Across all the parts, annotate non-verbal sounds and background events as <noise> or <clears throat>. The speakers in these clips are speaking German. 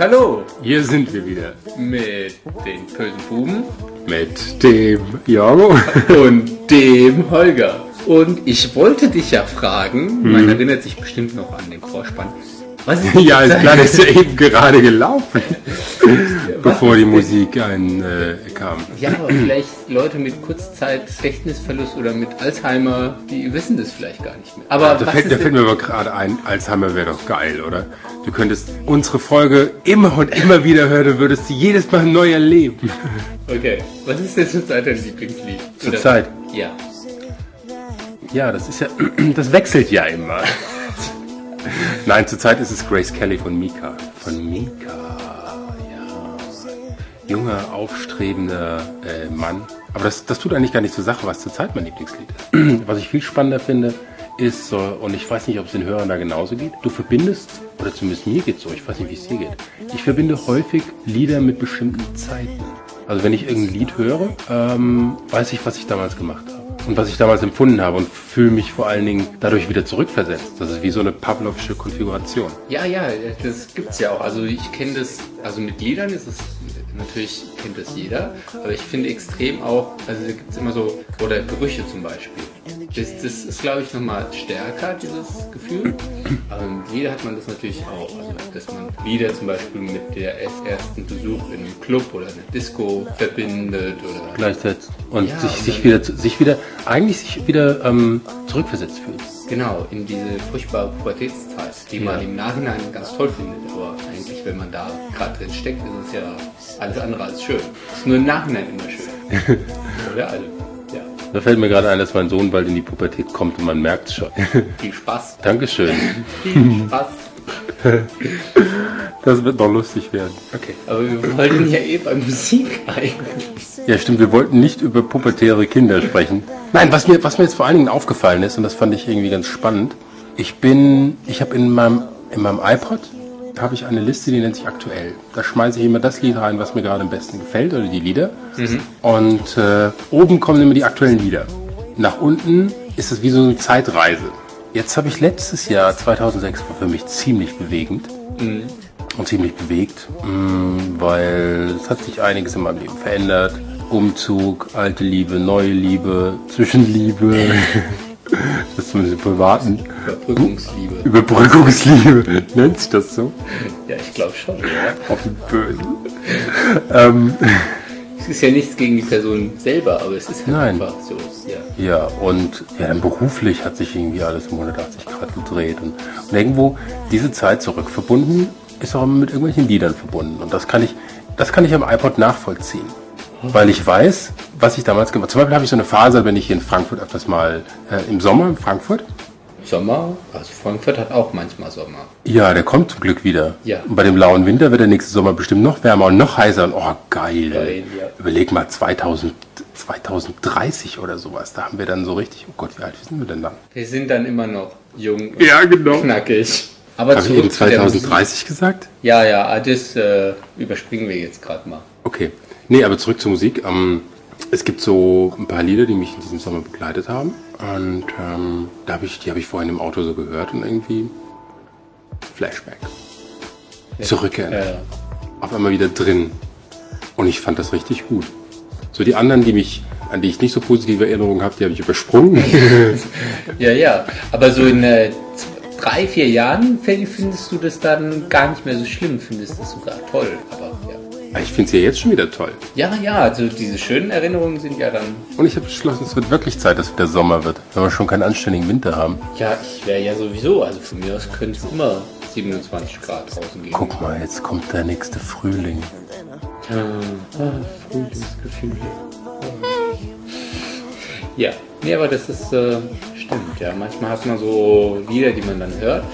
hallo Hier sind wir wieder mit den bösen Buben mit dem Jorgo. <laughs> und dem Holger. Und ich wollte dich ja fragen, man erinnert sich bestimmt noch an den Vorspann. Was ist <laughs> ja, ist klar, der ist ja eben gerade gelaufen, bevor die Musik ein, äh, kam. Ja, aber vielleicht Leute mit Kurzzeitgedächtnisverlust oder mit Alzheimer, die wissen das vielleicht gar nicht mehr. Aber Da was fällt, da fällt mir aber gerade ein, Alzheimer wäre doch geil, oder? Du könntest unsere Folge immer und immer wieder hören und würdest sie jedes Mal neu erleben. Okay, was ist denn zurzeit dein Lieblingslied? Zurzeit? Ja. Ja, das ist ja, <clears throat> das wechselt ja immer. Nein, zurzeit ist es Grace Kelly von Mika. Von Mika, ja. Junger, aufstrebender äh, Mann. Aber das, das tut eigentlich gar nicht zur Sache, was zurzeit mein Lieblingslied ist. <clears throat> Was ich viel spannender finde, ist, so, und ich weiß nicht, ob es den Hörern da genauso geht, du verbindest, oder zumindest mir geht so, ich weiß nicht, wie es dir geht, ich verbinde häufig Lieder mit bestimmten Zeiten. Also wenn ich irgendein Lied höre, ähm, weiß ich, was ich damals gemacht habe und was ich damals empfunden habe und fühle mich vor allen Dingen dadurch wieder zurückversetzt. Das ist wie so eine Pavlovsche Konfiguration. Ja, ja, das gibt's ja auch. Also ich kenne das, also mit Liedern ist es natürlich kennt das jeder, aber ich finde extrem auch, also da gibt's immer so, oder Gerüche zum Beispiel. Das, das ist, glaube ich, nochmal stärker, dieses Gefühl. Aber mit Lieder hat man das natürlich auch. Also, dass man Lieder zum Beispiel mit der ersten Besuch in einem Club oder einer Disco verbindet oder Gleichzeitig. Und Ja, sich, und sich wieder, sich wieder, eigentlich sich wieder ähm, zurückversetzt fühlt. Genau, in diese furchtbare Pubertätszeit, die man im Nachhinein ganz toll findet. Aber eigentlich, wenn man da gerade drin steckt, ist es ja alles andere als schön. Ist nur im Nachhinein immer schön. <laughs> Oder? Also, ja, Da fällt mir gerade ein, dass mein Sohn bald in die Pubertät kommt und man merkt es schon. <laughs> viel Spaß. Dankeschön. <laughs> Viel Spaß. Das wird noch lustig werden. Okay, aber wir wollten ja eh bei Musik eigentlich. Ja, stimmt, wir wollten nicht über pubertäre Kinder sprechen. Nein, was mir, was mir jetzt vor allen Dingen aufgefallen ist, und das fand ich irgendwie ganz spannend, ich bin, ich habe in meinem, in meinem iPod, habe ich eine Liste, die nennt sich aktuell. Da schmeiße ich immer das Lied rein, was mir gerade am besten gefällt, oder die Lieder. Und äh, oben kommen immer die aktuellen Lieder. Nach unten ist es wie so eine Zeitreise. Jetzt habe ich letztes Jahr, 2006, war für mich ziemlich bewegend und ziemlich bewegt, mh, weil es hat sich einiges in meinem Leben verändert. Umzug, alte Liebe, neue Liebe, Zwischenliebe, <laughs> das ist zumindest Privaten. Überbrückungsliebe. Überbrückungsliebe, nennt sich das so? Ja, ich glaube schon, ja. Auf den Bösen. <laughs> ähm, Es ist ja nichts gegen die Person selber, aber es ist halt Nein. einfach so. Ja. ja, und ja, dann beruflich hat sich irgendwie alles um 180 Grad gedreht. Und, und irgendwo diese Zeit zurückverbunden ist auch immer mit irgendwelchen Liedern verbunden. Und das kann ich, das kann ich am iPod nachvollziehen. Weil ich weiß, was ich damals gemacht habe. Zum Beispiel habe ich so eine Phase, wenn ich hier in Frankfurt öfters mal äh, im Sommer in Frankfurt. Sommer, also Frankfurt hat auch manchmal Sommer. Ja, der kommt zum Glück wieder. Ja. Und bei dem lauen Winter wird der nächste Sommer bestimmt noch wärmer und noch heißer. Und oh, geil. Geil, ja. Überleg mal, 2000, 2030 oder sowas. Da haben wir dann so richtig, oh Gott, wie alt sind wir denn dann? Wir sind dann immer noch jung und Ja, genau. knackig. Aber Habe ich eben zu der Musik. 2030 gesagt? Ja, ja, das äh, überspringen wir jetzt gerade mal. Okay. Nee, aber zurück zur Musik. Ähm, es gibt so ein paar Lieder, die mich in diesem Sommer begleitet haben. Und ähm, da hab ich, die habe ich vorhin im Auto so gehört und irgendwie Flashback. Zurückerinnert. Ja. Auf einmal wieder drin. Und ich fand das richtig gut. So die anderen, die mich, an die ich nicht so positive Erinnerungen habe, die habe ich übersprungen. <laughs> ja, ja. Aber so in äh, drei, vier Jahren findest du das dann gar nicht mehr so schlimm, findest das sogar toll. Aber ja. Ich finde es ja jetzt schon wieder toll. Ja, ja, also diese schönen Erinnerungen sind ja dann. Und ich habe beschlossen, es wird wirklich Zeit, dass wieder Sommer wird, wenn wir schon keinen anständigen Winter haben. Ja, ich wäre ja sowieso, also von mir aus könnte es immer 27 Grad draußen gehen. Guck mal, jetzt kommt der nächste Frühling. Ah, Frühlingsgefühle. Ja, nee, aber das ist, äh, stimmt, ja. Manchmal hat man so Lieder, die man dann hört.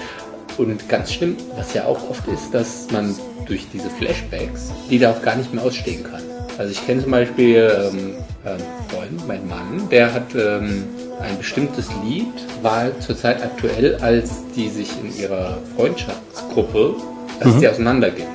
Und ganz schlimm, was ja auch oft ist, dass man durch diese Flashbacks Lieder auch gar nicht mehr ausstehen kann. Also ich kenne zum Beispiel ähm, einen Freund, mein Mann, der hat ähm, ein bestimmtes Lied, war zurzeit aktuell, als die sich in ihrer Freundschaftsgruppe, als die auseinandergingen.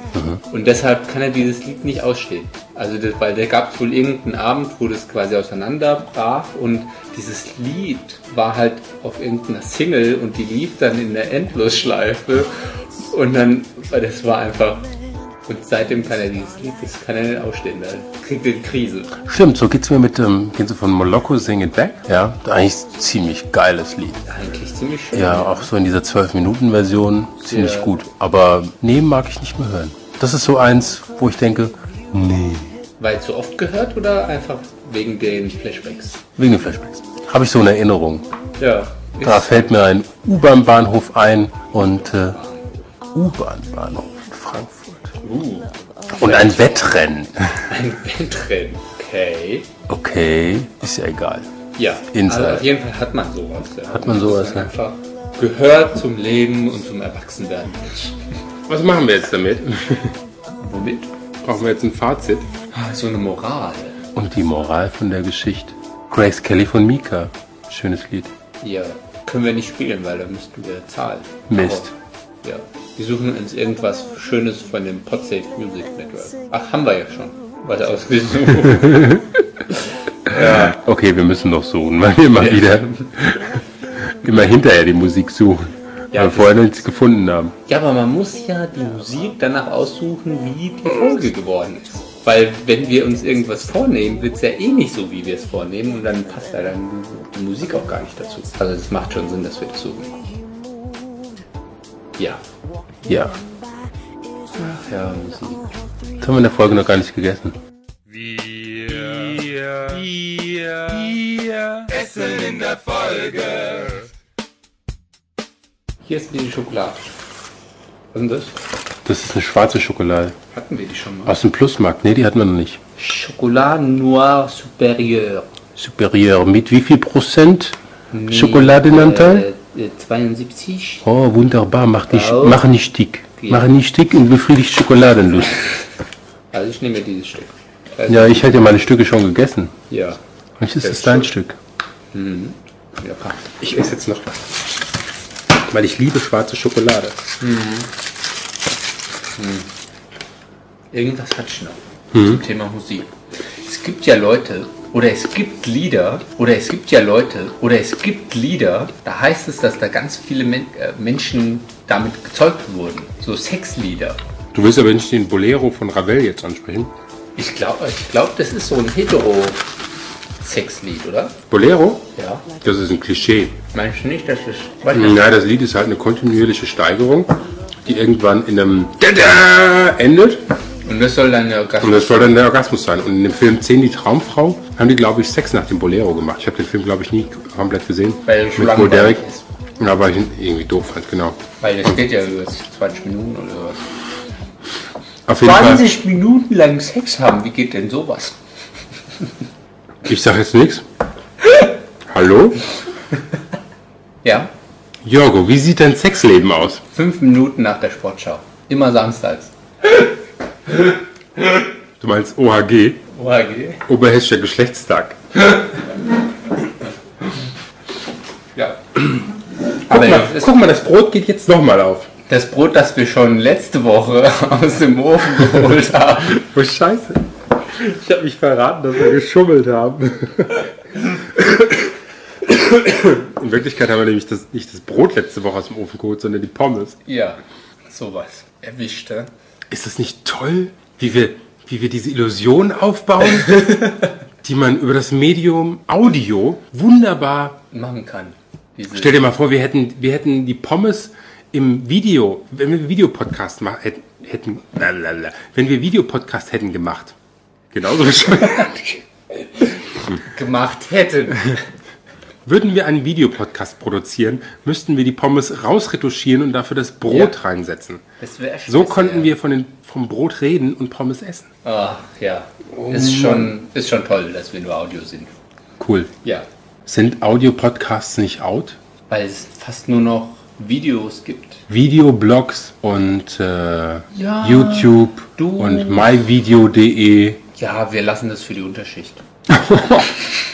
Und deshalb kann er dieses Lied nicht ausstehen. Also, das, weil da gab es wohl irgendeinen Abend, wo das quasi auseinanderbrach und dieses Lied war halt auf irgendeiner Single und die lief dann in der Endlosschleife und dann, weil das war einfach. Und seitdem kann er dieses Lied, das kann er nicht ausstehen, da kriegt er eine Krise. Stimmt, so geht's mir mit dem, kennst du von Moloko Sing It Back? Ja, eigentlich ein ziemlich geiles Lied. Eigentlich ziemlich schön. Ja, auch so in dieser 12-Minuten-Version ziemlich Ja. gut. Aber nee, mag ich nicht mehr hören. Das ist so eins, wo ich denke, nee, Weil zu oft gehört oder einfach wegen den Flashbacks? wegen den Flashbacks. Habe ich so eine Erinnerung. Ja. Da fällt mir ein U-Bahn-Bahnhof ein und äh, U-Bahn-Bahnhof. Uh, Und ein Wettrennen. <laughs> ein Wettrennen. Okay. Okay, ist ja egal. Ja, Inside. also auf jeden Fall hat man sowas. Ja. Hat man sowas, ja. einfach gehört zum Leben und zum Erwachsenwerden. Was machen wir jetzt damit? Womit? Brauchen wir jetzt ein Fazit? So eine Moral. Und die Moral von der Geschichte. Grace Kelly von Mika. Schönes Lied. Ja, können wir nicht spielen, weil da müssten wir zahlen. Mist. Aber, ja, wir suchen uns irgendwas Schönes von dem Podsafe Music Network. Ach, haben wir ja schon. Weiter ausgesucht. <laughs> Okay, wir müssen noch suchen, weil wir immer wieder immer hinterher die Musik suchen. Ja, weil wir vorher noch nichts gefunden haben. Ja, aber man muss ja die Musik danach aussuchen, wie die Folge geworden ist. Weil wenn wir uns irgendwas vornehmen, wird es ja eh nicht so, wie wir es vornehmen und dann passt ja dann die Musik auch gar nicht dazu. Also es macht schon Sinn, dass wir das suchen. Ja. Ja. Ja, Musik. Das haben wir in der Folge noch gar nicht gegessen. Hier ist die Schokolade. Was ist denn das? Das ist eine schwarze Schokolade. Hatten wir die schon mal? Aus dem Plusmarkt. Nee, die hatten wir noch nicht. Chocolat Noir Supérieur. Superior. Mit wie viel Prozent Schokoladenanteil? Äh, äh, 72. Oh, wunderbar. Mach nicht, Wow. mach nicht dick. Ja. Mach nicht dick und befriedigt Schokoladenlust. <laughs> Also ich nehme dieses Stück. Also, Ja, ich hätte ja meine Stücke schon gegessen. Ja. Welches ist Das das dein. Stück? ja passt. Ich esse jetzt noch was. Weil ich liebe schwarze Schokolade. Irgendwas hat Schnapp zum Thema Musik. Es gibt ja Leute, oder es gibt Lieder, oder es gibt ja Leute, oder es gibt Lieder, da heißt es, dass da ganz viele Men äh, Menschen damit gezeugt wurden. So Sexlieder. Du willst aber nicht den Bolero von Ravel jetzt ansprechen? Ich glaube, ich glaub, das ist so ein Hetero-Sexlied, oder? Bolero? Ja. Das ist ein Klischee. Meinst du nicht, dass das... Weiß nicht. Ja, das Lied ist halt eine kontinuierliche Steigerung, die irgendwann in einem endet. Und das soll dann ja Und das soll dann der Orgasmus sein. Und in dem Film 10 die Traumfrau haben die, glaube ich, Sex nach dem Bolero gemacht. Ich habe den Film, glaube ich, nie komplett gesehen. Weil Mit Bo Derek. ist. Ja, weil ich ihn irgendwie doof fand, genau. Weil das geht ja über 20 Minuten oder sowas. Auf jeden Fall. 20 Minuten lang Sex haben, wie geht denn sowas? Ich sage jetzt nichts. Hallo? <laughs> Ja, Jorgo, wie sieht dein Sexleben aus? fünf Minuten nach der Sportschau. Immer samstags. Du meinst OHG, OHG? Oberhessischer Geschlechtstag. Ja. Aber Guck mal, guck mal, das Brot geht jetzt nochmal auf. das Brot, das wir schon letzte Woche <laughs> aus dem Ofen geholt haben. Oh, scheiße. Ich habe mich verraten, dass wir geschummelt haben. In Wirklichkeit haben wir nämlich das, nicht das Brot letzte Woche aus dem Ofen geholt, sondern die Pommes. Ja, sowas. Erwischt, hä? Ist das nicht toll, wie wir, wie wir diese Illusion aufbauen, <laughs> die man über das Medium Audio wunderbar Machen kann. Diese, Stell dir mal vor, wir hätten, wir hätten die Pommes im Video, wenn wir Videopodcast machen, hätten, hätten wenn wir Videopodcast hätten gemacht. Genauso <laughs> bescheuert. gemacht hätten. Würden wir einen Videopodcast produzieren, müssten wir die Pommes rausretuschieren und dafür das Brot Ja. reinsetzen. Das wär So scheiße, konnten ja. wir von den, vom Brot reden und Pommes essen. Ah, ja. ist, schon, ist schon toll, dass wir nur Audio sind. Cool. Ja. Sind Audio-Podcasts nicht out? Weil es fast nur noch Videos gibt. Videoblogs und äh, Ja, YouTube du. und myvideo.de. Ja, wir lassen das für die Unterschicht. <laughs>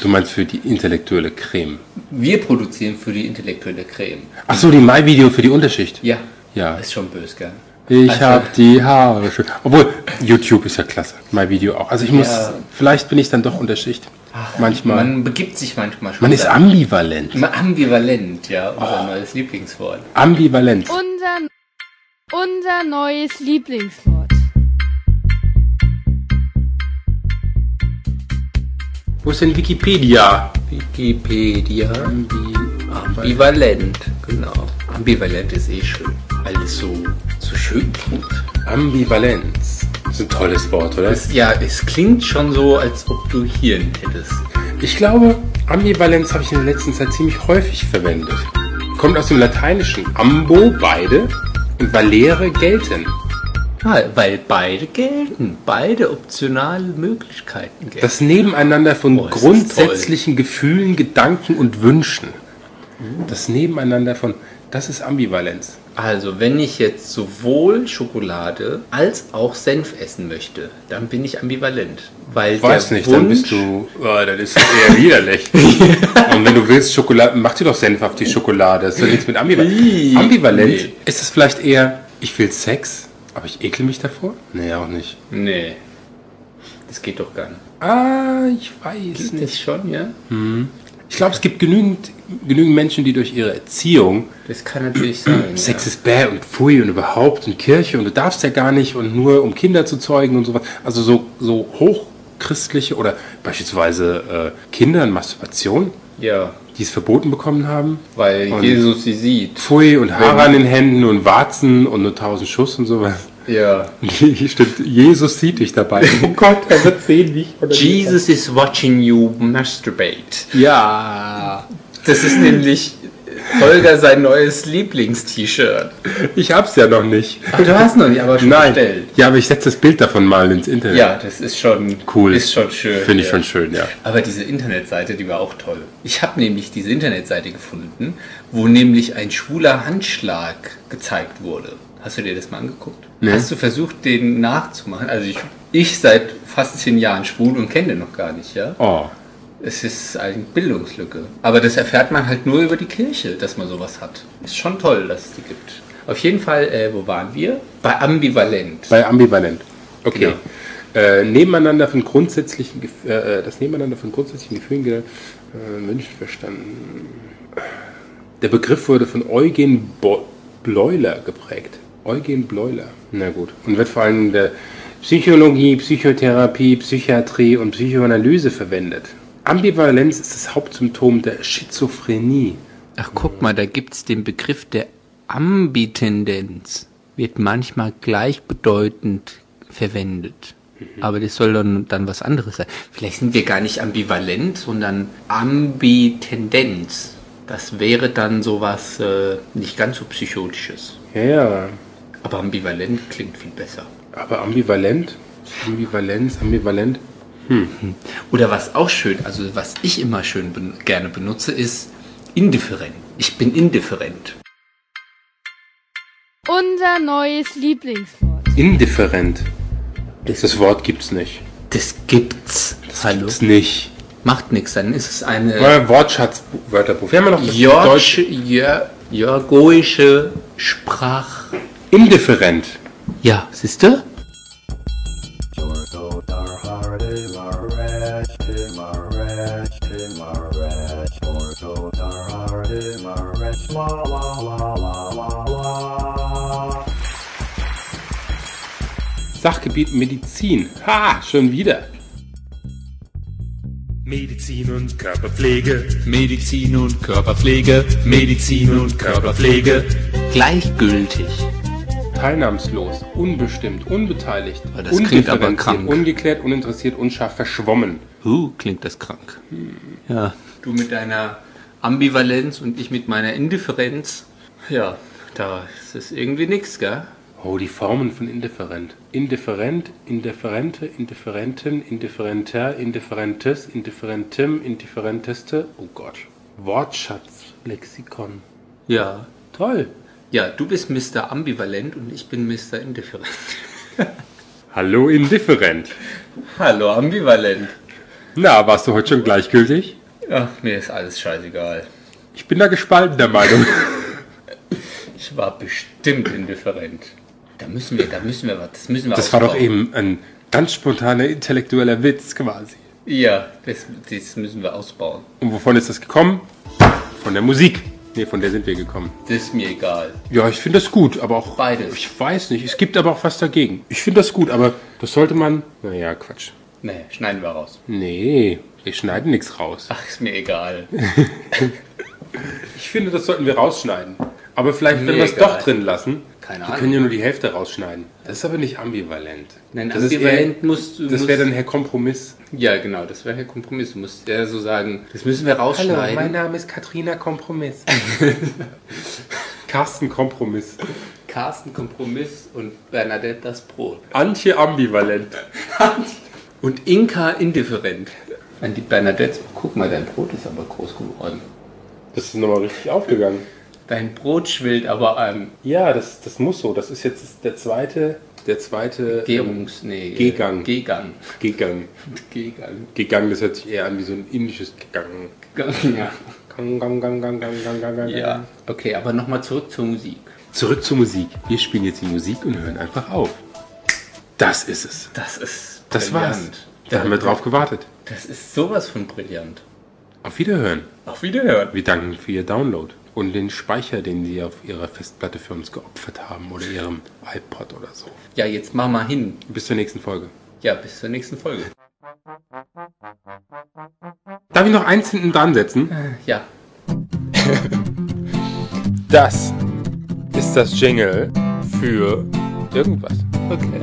Du meinst für die intellektuelle Creme. Wir produzieren für die intellektuelle Creme. Ach so, die MyVideo für die Unterschicht. Ja. Ja. Ist schon böse, gell? Ich Also- hab die Haare schön. Obwohl, YouTube ist ja klasse. Mein Video auch. Also ich muss, Ja. vielleicht bin ich dann doch unter Schicht. Manchmal. Man, Man begibt sich manchmal schon. ist da- ambivalent. Immer ambivalent, ja, unser neues Lieblingswort. Ambivalent. Unser, unser neues Lieblingswort. Wo ist denn Wikipedia? Wikipedia. Ambivalent, genau. Ambivalent ist eh schön, weil es so, so schön klingt. Ambivalenz. Das ist ein tolles Wort, oder? Es, ja, es klingt schon so, als ob du Hirn hättest. Ich glaube, Ambivalenz habe ich in der letzten Zeit ziemlich häufig verwendet. Kommt aus dem Lateinischen. Ambo, beide, und valere, gelten. Ja, weil beide gelten, beide optionale Möglichkeiten gelten. Das Nebeneinander von ist das grundsätzlichen Gefühlen, Gedanken und Wünschen. Das Nebeneinander von, das ist Ambivalenz. Also, wenn ich jetzt sowohl Schokolade als auch Senf essen möchte, dann bin ich ambivalent. Weil Ich weiß nicht, Wunsch, dann bist du, oh, dann ist das eher widerlich. <laughs> und wenn du willst Schokolade, mach dir doch Senf auf die Schokolade. Das hat nichts mit Ambivalenz. Ih, Ambivalent nee. ist es vielleicht eher, ich will Sex, aber ich ekel mich davor? Nee, auch nicht. Nee. Das geht doch gar nicht. Ah, ich weiß Geht nicht. das schon, ja? Ich glaube, es gibt genügend, genügend Menschen, die durch ihre Erziehung Das kann natürlich sein. Sex ist bäh und pfui und überhaupt und Kirche und du darfst ja gar nicht und nur um Kinder zu zeugen und sowas. Also so, so hochchristliche oder beispielsweise äh, Kinder in Masturbation, Ja, die es verboten bekommen haben. weil Und- Jesus sie sieht. Pfui und Haare an den Händen und Warzen und nur tausend Schuss und sowas. Ja. <laughs> Hier steht, Jesus sieht dich dabei. <laughs> Oh Gott, er wird sehen, wie ich... Jesus is watching you masturbate. Ja, Das ist nämlich Holger sein neues Lieblingst-T-Shirt. ich hab's ja noch nicht. Ach, du hast noch nicht, aber schon Nein, bestellt. ja, aber ich setze das Bild davon mal ins Internet. Ja, das ist schon Cool. Ist schon schön. Finde ich ja. schon schön, ja. Aber diese Internetseite, die war auch toll. Ich habe nämlich diese Internetseite gefunden, wo nämlich ein schwuler Handschlag gezeigt wurde. Hast du dir das mal angeguckt? Nee. Hast du versucht, den nachzumachen? Also ich, ich seit fast zehn Jahren schwul und kenne den noch gar nicht, ja? Oh, Es ist eine Bildungslücke. Aber das erfährt man halt nur über die Kirche, dass man sowas hat. Ist schon toll, dass es die gibt. Auf jeden Fall, äh, wo waren wir? Bei Ambivalent. Bei ambivalent. Okay. Genau. Äh, nebeneinander von grundsätzlichen Gef- äh, das Nebeneinander von grundsätzlichen Gefühlen äh, Wünschen verstanden. Der Begriff wurde von Eugen Bo Bleuler geprägt. Eugen Bleuler. Na gut. Und wird vor allem in der Psychologie, Psychotherapie, Psychiatrie und Psychoanalyse verwendet. Ambivalenz ist das Hauptsymptom der Schizophrenie. Ach, guck mal, da gibt's den Begriff der Ambitendenz. Wird manchmal gleichbedeutend verwendet. Aber das soll dann, dann was anderes sein. Vielleicht sind wir gar nicht ambivalent, sondern Ambitendenz. Das wäre dann sowas äh, nicht ganz so psychotisches. Ja, ja. Aber ambivalent klingt viel besser. Aber ambivalent? Ambivalenz, ambivalent. Oder was auch schön, also was ich immer schön ben gerne benutze, ist indifferent. Ich bin indifferent. Unser neues Lieblingswort. Indifferent. Das Wort gibt's nicht. Das gibt's. Hallo. Gibt's nicht. Macht nichts, dann ist es eine Äh, Wortschatz, Wörterbuch. Wir haben ja noch das Georgische, Jör, Jörgoische Sprach. Indifferent. Ja, siehst du? Sachgebiet Medizin. Ha, schon wieder. Medizin und Körperpflege, Medizin und Körperpflege, Medizin und Körperpflege. Gleichgültig. Teilnahmslos, unbestimmt, unbeteiligt, Aber das klingt aber krank. ungeklärt, uninteressiert, unscharf, verschwommen. Huh, klingt das krank. Ja. Du mit deiner Ambivalenz und ich mit meiner Indifferenz. Ja, da ist es irgendwie nix, gell? Oh, die Formen von indifferent. Indifferent, indifferente, indifferenten, indifferenter, indifferentes, indifferentem, indifferenteste. Oh Gott. Wortschatz, Lexikon. Ja. Toll. Ja, du bist Mr. Ambivalent und ich bin Mr. Indifferent. <laughs> Hallo Indifferent. Hallo Ambivalent. Na, warst du heute schon gleichgültig? Ach, mir ist alles scheißegal. Ich bin da gespaltener Meinung. <laughs> <laughs> Ich war bestimmt indifferent. Da müssen wir, da müssen wir was, das müssen wir Das war doch eben ein ganz spontaner intellektueller Witz quasi. Ja, das, das müssen wir ausbauen. Und wovon ist das gekommen? Von der Musik. Nee, von der sind wir gekommen. Das ist mir egal. Ja, ich finde das gut, aber auch. Beides. Ich weiß nicht. Es gibt aber auch was dagegen. Ich finde das gut, aber das sollte man. Naja, Quatsch. Nee, schneiden wir raus. Nee, wir schneiden nichts raus. Ach, ist mir egal. <laughs> Ich finde, das sollten wir rausschneiden. Aber vielleicht, wenn wir es doch drin lassen. Keine wir Ahnung. können ja nur die Hälfte rausschneiden. Das ist aber nicht ambivalent. Nein, das ist ambivalent eher, musst du- Das wäre dann Herr Kompromiss. Ja, genau, das wäre der Kompromiss. Du musst ja so sagen, das müssen wir rausschneiden. Name ist Katrina Kompromiss. <laughs> Carsten Kompromiss. Carsten Kompromiss und Bernadette das Brot. Antje ambivalent. <laughs> Und Inka indifferent. An die Bernadette, guck mal, dein Brot ist aber groß geworden. Das ist nochmal richtig aufgegangen. Dein Brot schwillt aber an. Ja, das, das muss so. Das ist jetzt der zweite, der zweite Gärungs, nee. Gegang. Gegang. Gegang. <laughs> Gegang. Gegang, das hört sich eher an wie so ein indisches Gegang. Ja. Gang, gang, gang, gang, gang, gang, gang, gang. ja. Okay, aber nochmal zurück zur Musik. Zurück zur Musik. Wir spielen jetzt die Musik und hören einfach auf. Das ist es. Das ist Das war's. Da haben wir drauf gewartet. Das ist sowas von brillant. Auf Wiederhören. Auf Wiederhören. Wir danken für Ihr Download und den Speicher, den Sie auf Ihrer Festplatte für uns geopfert haben oder Ihrem iPod oder so. Ja, jetzt mach mal hin. Bis zur nächsten Folge. Ja, bis zur nächsten Folge. Darf ich noch eins hinten dran setzen? Ja. Das ist das Jingle für irgendwas. Okay.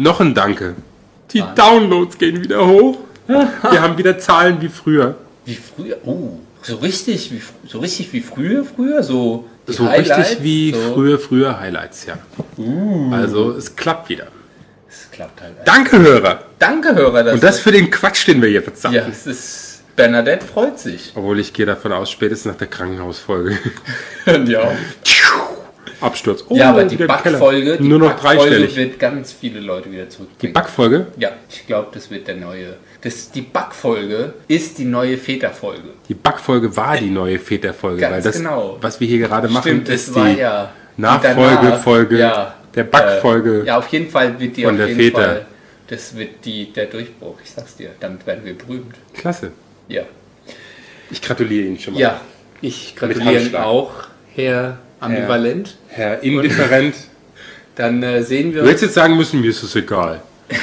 Noch ein Danke. Die Downloads gehen wieder hoch. <laughs> Wir haben wieder Zahlen wie früher. Wie früher? Oh, so richtig, wie, so richtig wie früher, früher? So, So Highlights, richtig wie so. früher, früher Highlights, ja. Also es klappt wieder. Es klappt halt. Danke, Hörer. Danke, Hörer. Und das für den Quatsch, den wir hier verzapfen. Ja, es ist. Bernadette freut sich. Obwohl ich gehe davon aus, spätestens nach der Krankenhausfolge. <laughs> ja. Absturz. Oh, ja, aber die im Keller. Backfolge, die Nur noch Backfolge dreistellig. wird ganz viele Leute wieder Die zurückbringen. Backfolge? ja, ich glaube, das wird der neue. Das, die Backfolge ist die neue Väterfolge. Die Backfolge war die neue Väterfolge, weil das, genau. was wir hier gerade machen, Stimmt, ist die ja die Nachfolgefolge danach. der Backfolge. Äh, ja, auf jeden Fall wird die von auf der jeden Väter. Fall. Das wird die, der Durchbruch, ich sag's dir. Damit werden wir berühmt. Klasse. Ja. Ich gratuliere Ihnen schon mal. Ja, ich gratuliere Handschlag. auch, Herr Ambivalent. Herr Indifferent. Dann äh, sehen wir Du hättest jetzt sagen müssen, mir ist es egal. <laughs>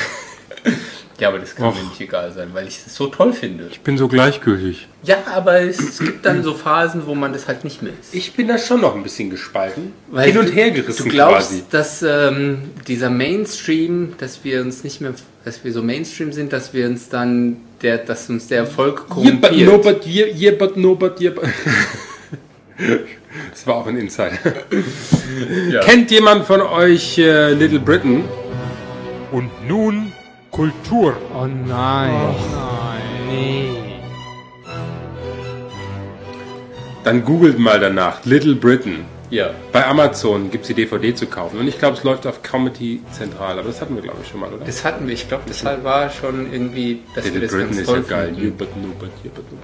Ja, aber das kann mir Och. nicht egal sein, weil ich es so toll finde. Ich bin so gleichgültig. Ja, aber es gibt dann so Phasen, wo man das halt nicht mehr ist. Ich bin da schon noch ein bisschen gespalten. Weil Hin und her gerissen Du glaubst, quasi. dass ähm, dieser Mainstream, dass wir uns nicht mehr, dass wir so Mainstream sind, dass wir uns dann, der, dass uns der Erfolg Yeah, but korrumpiert. no, but yeah, yeah, but no, but yeah, but... Das war auch ein Insider. <laughs> Ja. Kennt jemand von euch äh, Little Britain? Und nun Kultur. Oh nein. Nee. Dann googelt mal danach. Little Britain. ja. Bei Amazon gibt es die DVD zu kaufen. Und ich glaube, es läuft auf Comedy Zentral. Aber das hatten wir, glaube ich, schon mal, oder? Das hatten wir, ich glaube, das war schon irgendwie, dass wir Little das Britain ist ja geil. You but no, but yeah, but no,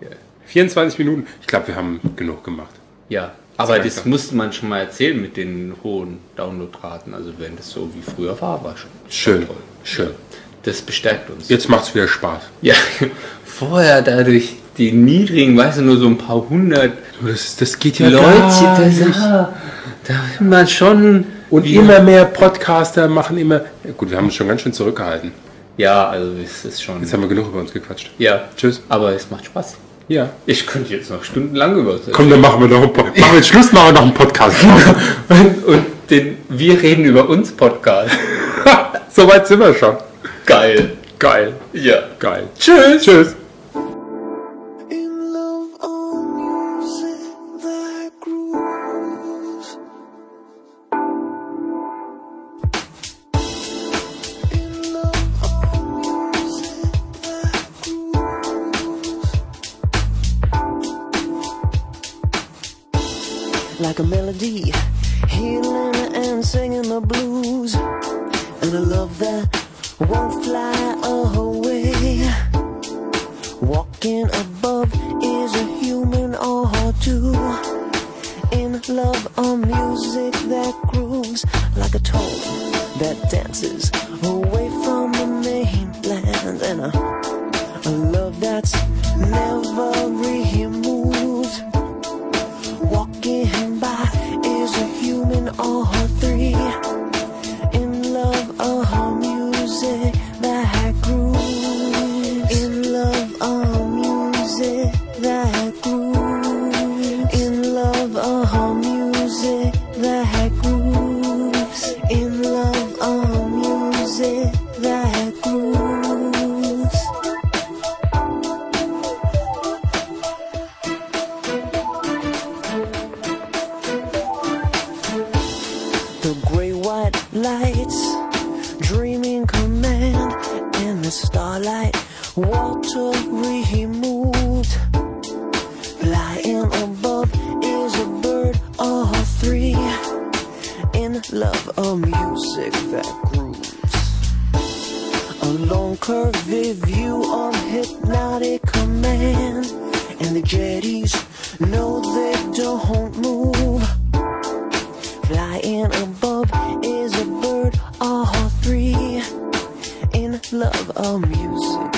but. Ja. 24 Minuten. Ich glaube, wir haben genug gemacht. Ja, aber das musste man schon mal erzählen mit den hohen Downloadraten. Also wenn das so wie früher war, war schon Schön. toll. Schön. Das bestärkt uns. Jetzt macht's wieder Spaß. Ja, <laughs> vorher dadurch die niedrigen, weißt du, nur so ein paar hundert Das, das geht ja Leute, gar das, nicht. ja, da will man schon. Und immer mehr Podcaster machen immer. Ja, gut, wir haben uns schon ganz schön zurückgehalten. Ja, also es ist schon. Jetzt haben wir genug über uns gequatscht. Ja, Tschüss. aber es macht Spaß. Ja. Ich könnte jetzt noch stundenlang über es Komm, dann machen wir noch einen Podcast. Machen wir jetzt Schluss, machen wir noch einen Podcast. <laughs> Und, und den Wir reden über uns Podcast. <laughs> Soweit sind wir schon. Geil. Geil. Ja. Geil. Tschüss. Tschüss. love that won't fly away. Walking above is a human or two. In love a music that grooves like a tone that dances away from the mainland. And a, a love that's never love of music.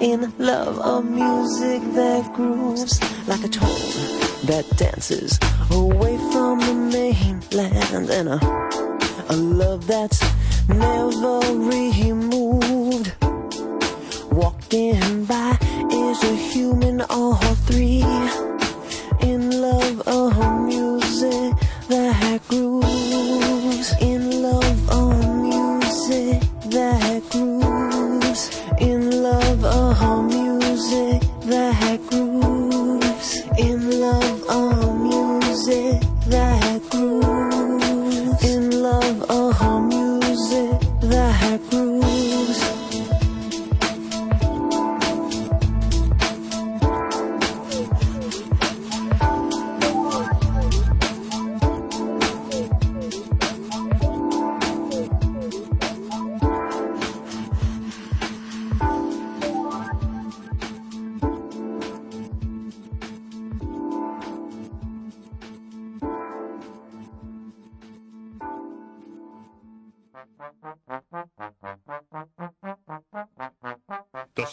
in love of music that grooves like a toad that dances away from the mainland and a, a love that's never removed. Walking by is a human all three.